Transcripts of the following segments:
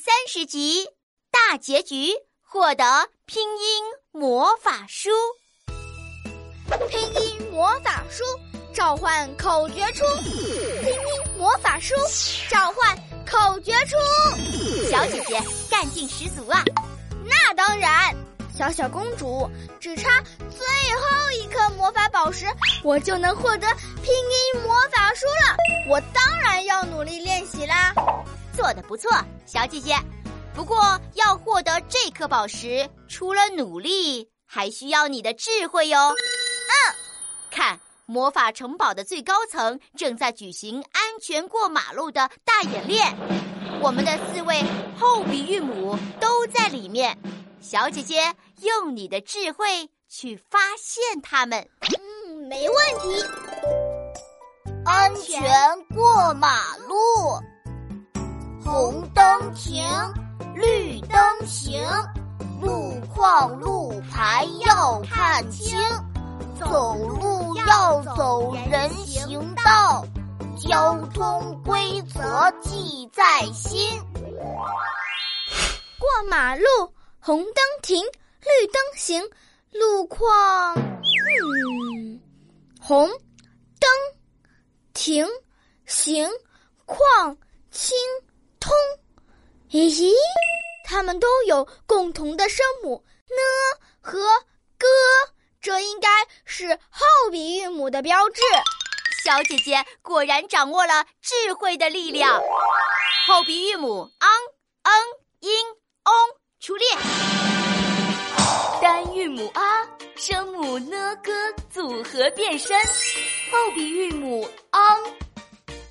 三十集大结局，获得拼音魔法书。拼音魔法书召唤口诀出，拼音魔法书召唤口诀出。小姐姐干劲十足啊！那当然，小小公主只差最后一颗魔法宝石，我就能获得拼音魔法书了。我当然要努力练习啦。做的不错，小姐姐。不过要获得这颗宝石，除了努力，还需要你的智慧哟。嗯，看，魔法城堡的最高层正在举行安全过马路的大演练，我们的四位后鼻韵母都在里面。小姐姐，用你的智慧去发现它们。嗯，没问题。安全过马路。红灯停，绿灯行，路况路牌要看清，走路要走人行道，交通规则记在心。过马路，红灯停，绿灯行，路况，嗯，红灯停，行，况清。通，咦，它们都有共同的声母呢和歌，这应该是后鼻韵母的标志。小姐姐果然掌握了智慧的力量。后鼻韵母 ang、ng、in、ong 出列，单韵母 a 声母 n、g 组合变身，后鼻韵母 ang、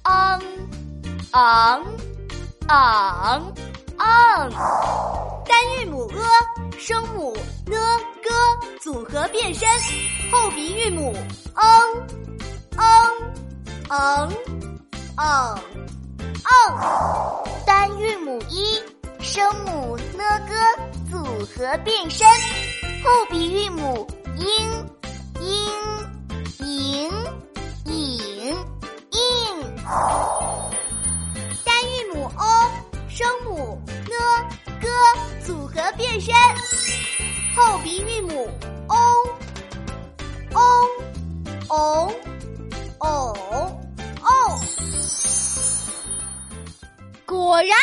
ang、ang。昂昂，单韵母 a，声母 n g 组合变身，后鼻韵母 ang ang ang ang ang，单韵母 i，，声母 n g 组合变身，后鼻韵母 ing ing 变身，后鼻韵母 o o o o o。果然，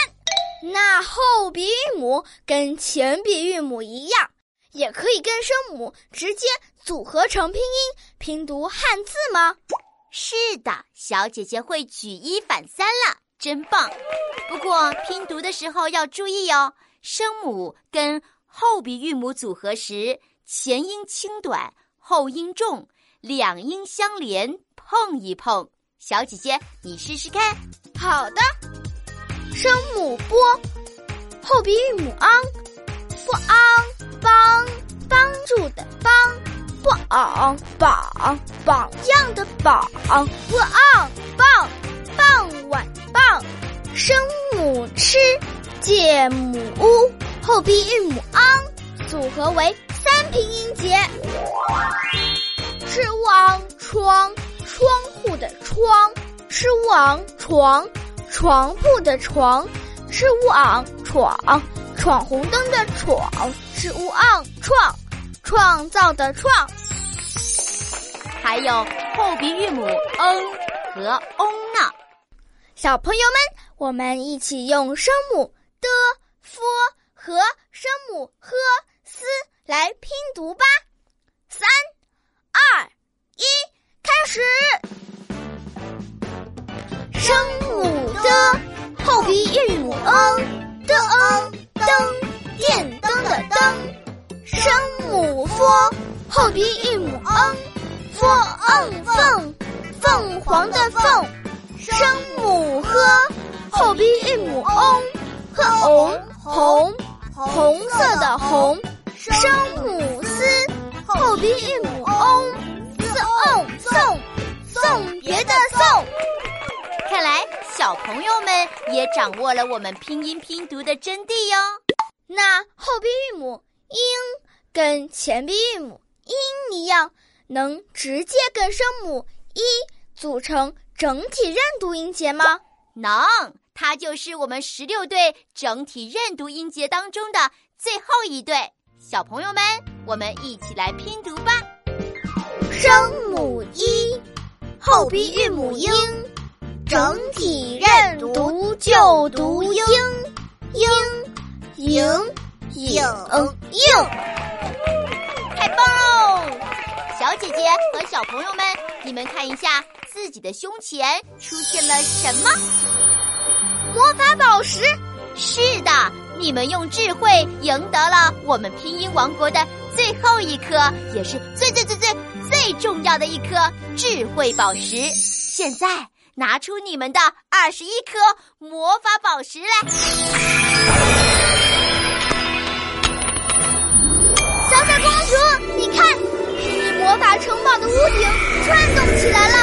那后鼻韵母跟前鼻韵母一样，也可以跟声母直接组合成拼音拼读汉字吗？是的，小姐姐会举一反三了。真棒！不过拼读的时候要注意哦，声母跟后鼻韵母组合时，前音轻短，后音重，两音相连，碰一碰。小姐姐，你试试看。好的，声母波，后鼻韵母 ang，不 ang 帮帮助的帮，不 ang 榜榜样的榜，不 ang 傍傍晚。声母吃，介母乌，后鼻韵母 ang，组合为三平音节。吃乌昂窗，窗户的窗；吃乌昂床，床铺的床；吃乌昂闯，闯红灯的闯；吃乌昂创，创造的创。还有后鼻韵母 n 和 o 呢。小朋友们。我们一起用声母的、f 和声母 h、s 来拼读吧。三、二、一，开始。声母的后鼻韵母 n 的 n 灯电灯的灯。声母 f 后鼻韵母 n f n 凤凤凰的凤。声母 h。后鼻韵母 on 红红红色的红，声母 s 后鼻韵母 o 送送送别的送。看来小朋友们也掌握了我们拼音拼读的真谛哟。那后鼻韵母 ing 跟前鼻韵母 in 一样，能直接跟声母一组成整体认读音节吗？能。它就是我们十六对整体认读音节当中的最后一对。小朋友们，我们一起来拼读吧。声母一，后鼻韵母英，整体认读就读英，英，赢，影，应。太棒喽！小姐姐和小朋友们，你们看一下自己的胸前出现了什么？魔法宝石。是的，你们用智慧赢得了我们拼音王国的最后一颗，也是最最最最最重要的一颗智慧宝石。现在拿出你们的二十一颗魔法宝石来。小小公主，你看，你魔法城堡的屋顶转动起来了，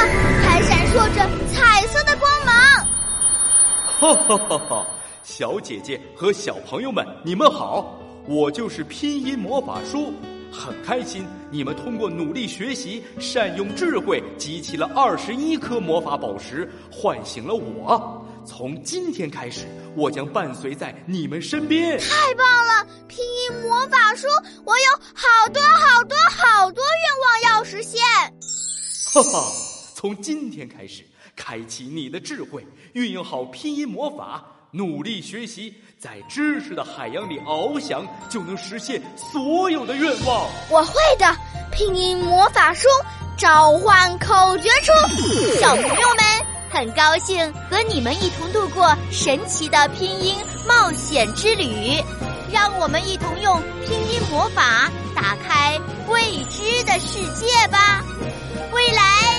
哈哈哈哈！小姐姐和小朋友们，你们好，我就是拼音魔法书，很开心你们通过努力学习、善用智慧，集齐了二十一颗魔法宝石，唤醒了我。从今天开始，我将伴随在你们身边。太棒了！拼音魔法书，我有好多好多好多愿望要实现。哈哈，从今天开始，开启你的智慧，运用好拼音魔法。努力学习，在知识的海洋里翱翔，就能实现所有的愿望。我会的，拼音魔法书召唤口诀出。小朋友们，很高兴和你们一同度过神奇的拼音冒险之旅。让我们一同用拼音魔法打开未知的世界吧。未来。